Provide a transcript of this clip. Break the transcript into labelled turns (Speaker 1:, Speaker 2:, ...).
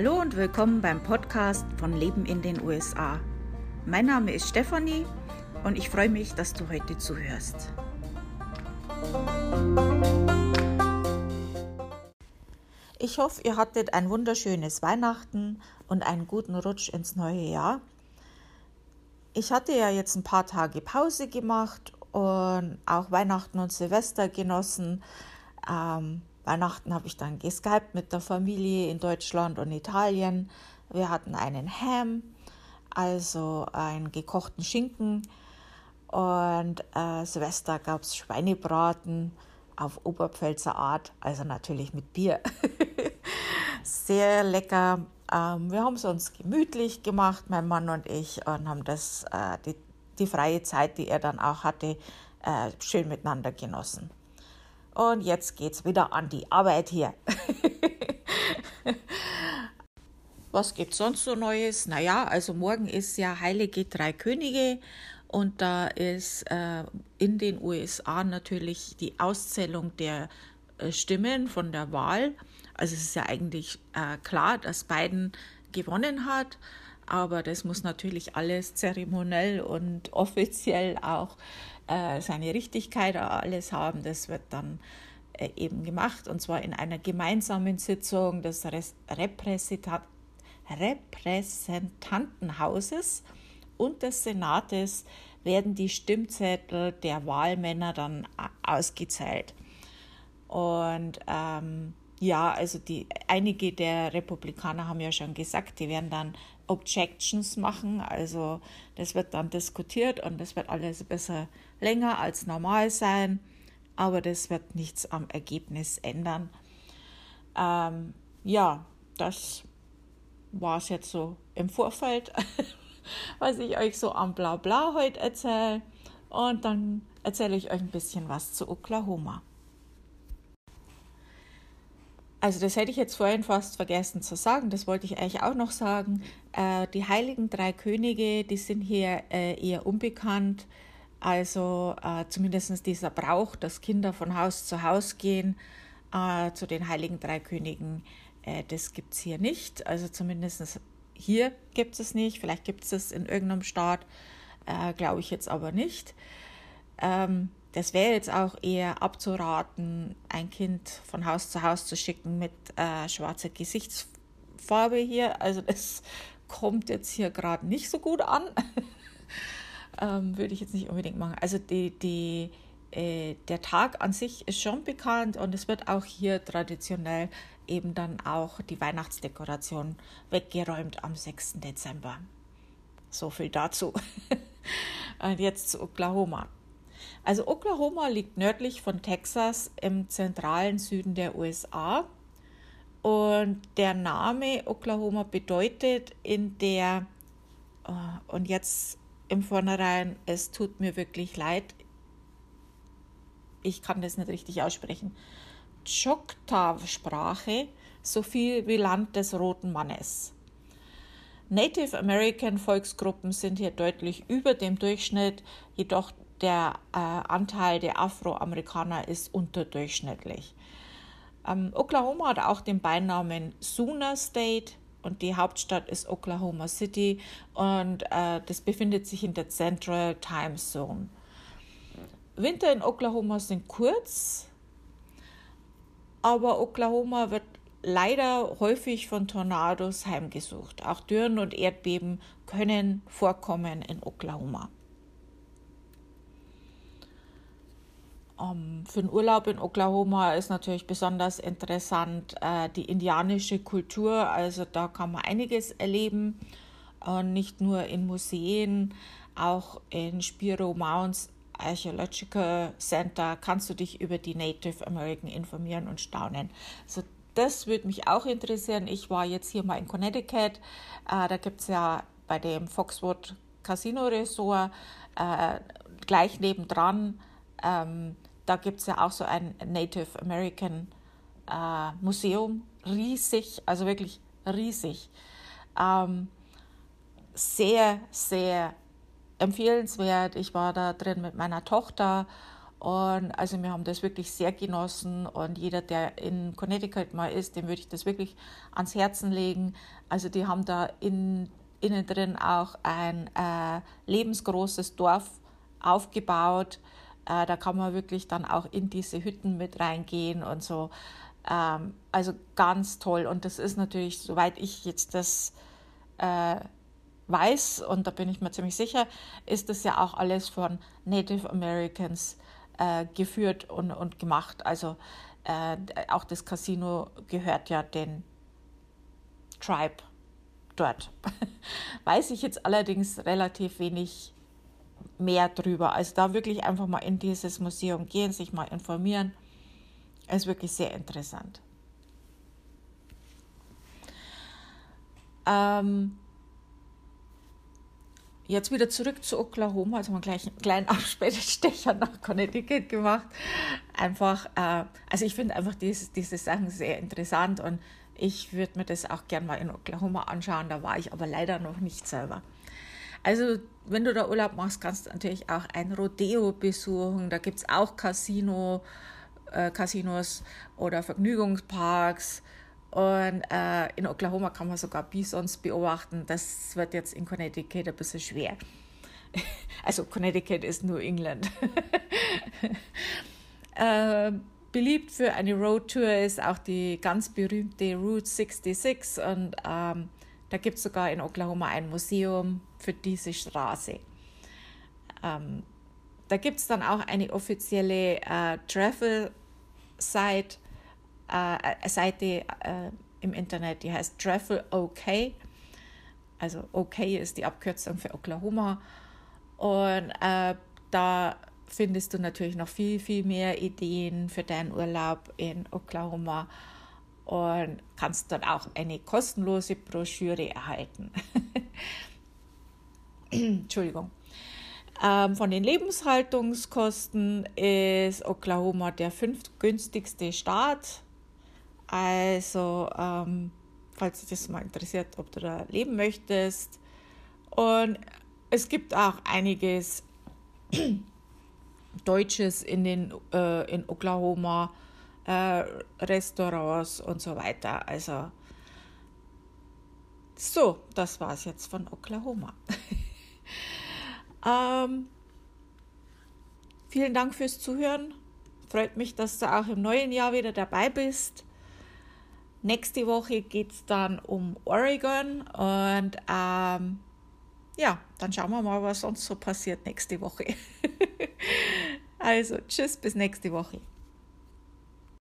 Speaker 1: Hallo und willkommen beim Podcast von Leben in den USA. Mein Name ist Stefanie und ich freue mich, dass du heute zuhörst. Ich hoffe, ihr hattet ein wunderschönes Weihnachten und einen guten Rutsch ins neue Jahr. Ich hatte ja jetzt ein paar Tage Pause gemacht und auch Weihnachten und Silvester genossen. Ähm, Weihnachten habe ich dann geskypt mit der Familie in Deutschland und Italien. Wir hatten einen Ham, also einen gekochten Schinken. Und äh, Silvester gab es Schweinebraten auf Oberpfälzer Art, also natürlich mit Bier. Sehr lecker. Ähm, wir haben es uns gemütlich gemacht, mein Mann und ich, und haben das, äh, die, die freie Zeit, die er dann auch hatte, äh, schön miteinander genossen. Und jetzt geht's wieder an die Arbeit hier. Was gibt sonst so Neues? Naja, also morgen ist ja Heilige Drei Könige und da ist äh, in den USA natürlich die Auszählung der äh, Stimmen von der Wahl. Also es ist ja eigentlich äh, klar, dass Biden gewonnen hat, aber das muss natürlich alles zeremoniell und offiziell auch äh, seine Richtigkeit alles haben. Das wird dann äh, eben gemacht und zwar in einer gemeinsamen Sitzung des Repräsentantenhauses und des Senates werden die Stimmzettel der Wahlmänner dann ausgezählt. Und ähm, ja, also die, einige der Republikaner haben ja schon gesagt, die werden dann Objections machen. Also das wird dann diskutiert und das wird alles ein bisschen länger als normal sein, aber das wird nichts am Ergebnis ändern. Ähm, ja, das war es jetzt so im Vorfeld, was ich euch so am Blabla heute erzähle. Und dann erzähle ich euch ein bisschen was zu Oklahoma. Also das hätte ich jetzt vorhin fast vergessen zu sagen, das wollte ich eigentlich auch noch sagen. Äh, die heiligen drei Könige, die sind hier äh, eher unbekannt. Also äh, zumindest dieser Brauch, dass Kinder von Haus zu Haus gehen äh, zu den heiligen drei Königen, äh, das gibt es hier nicht. Also zumindest hier gibt es nicht. Vielleicht gibt es es in irgendeinem Staat, äh, glaube ich jetzt aber nicht. Ähm, das wäre jetzt auch eher abzuraten, ein Kind von Haus zu Haus zu schicken mit äh, schwarzer Gesichtsfarbe hier. Also das kommt jetzt hier gerade nicht so gut an. ähm, würde ich jetzt nicht unbedingt machen. Also die, die, äh, der Tag an sich ist schon bekannt und es wird auch hier traditionell eben dann auch die Weihnachtsdekoration weggeräumt am 6. Dezember. So viel dazu. und jetzt zu Oklahoma. Also Oklahoma liegt nördlich von Texas im zentralen Süden der USA. Und der Name Oklahoma bedeutet in der, äh, und jetzt im Vornherein, es tut mir wirklich leid, ich kann das nicht richtig aussprechen, Choctaw-Sprache, so viel wie Land des Roten Mannes. Native American Volksgruppen sind hier deutlich über dem Durchschnitt, jedoch der äh, Anteil der Afroamerikaner ist unterdurchschnittlich. Ähm, Oklahoma hat auch den Beinamen Sooner State und die Hauptstadt ist Oklahoma City und äh, das befindet sich in der Central Time Zone. Winter in Oklahoma sind kurz, aber Oklahoma wird leider häufig von Tornados heimgesucht. Auch Dürren und Erdbeben können vorkommen in Oklahoma. Um, ähm, für den Urlaub in Oklahoma ist natürlich besonders interessant äh, die indianische Kultur. Also da kann man einiges erleben, äh, nicht nur in Museen, auch in Spiro Mounds Archaeological Center kannst du dich über die Native American informieren und staunen. Also das würde mich auch interessieren. Ich war jetzt hier mal in Connecticut. Äh, da gibt es ja bei dem Foxwood Casino Resort äh, gleich nebendran ähm, da gibt es ja auch so ein Native American äh, Museum, riesig, also wirklich riesig. Ähm, sehr, sehr empfehlenswert. Ich war da drin mit meiner Tochter Und also wir haben das wirklich sehr genossen und jeder, der in Connecticut mal ist, dem würde ich das wirklich ans Herzen legen. Also die haben da in, innen drin auch ein äh, lebensgroßes Dorf aufgebaut. Äh, da kann man wirklich dann auch in diese Hütten mit reingehen und so. Ähm, also ganz toll. Und das ist natürlich, soweit ich jetzt das äh, weiß, und da bin ich mir ziemlich sicher, ist das ja auch alles von Native Americans äh, geführt und, und gemacht. Also äh, auch das Casino gehört ja den Tribe dort. Weiß ich jetzt allerdings relativ wenig mehr drüber. Also da wirklich einfach mal in dieses Museum gehen, sich mal informieren, ist wirklich sehr interessant. Ähm, jetzt wieder zurück zu Oklahoma, also mal gleich einen kleinen Abspätestecher nach Connecticut gemacht. Einfach, äh, also ich finde einfach diese, diese Sachen sehr interessant und ich würde mir das auch gern mal in Oklahoma anschauen, da war ich aber leider noch nicht selber. Also, wenn du da Urlaub machst, kannst du natürlich auch ein Rodeo besuchen. Da gibt es auch Casino, äh, Casinos oder Vergnügungsparks. Und äh, in Oklahoma kann man sogar Bisons beobachten. Das wird jetzt in Connecticut ein bisschen schwer. Also Connecticut ist nur England. äh, beliebt für eine Roadtour ist auch die ganz berühmte Route 66 und ähm, da gibt es sogar in Oklahoma ein Museum für diese Straße. Ähm, da gibt es dann auch eine offizielle äh, Travel-Site äh, Seite äh, im Internet, die heißt Travel OK. Also OK ist die Abkürzung für Oklahoma. Und äh, da findest du natürlich noch viel, viel mehr Ideen für deinen Urlaub in Oklahoma und kannst dort auch eine kostenlose Broschüre erhalten. Entschuldigung. Ähm, von den Lebenshaltungskosten ist Oklahoma der fünftgünstigste Staat also, ähm, falls dich das mal interessiert, ob du da leben möchtest. Und es gibt auch einiges Deutsches in, den, äh, in Oklahoma, äh, Restaurants und so weiter. Also, so, das war es jetzt von Oklahoma. ähm, vielen Dank fürs Zuhören. Freut mich, dass du auch im neuen Jahr wieder dabei bist. Nächste Woche geht es dann um Oregon und ähm, ja, dann schauen wir mal, was sonst so passiert nächste Woche. also, tschüss, bis nächste Woche.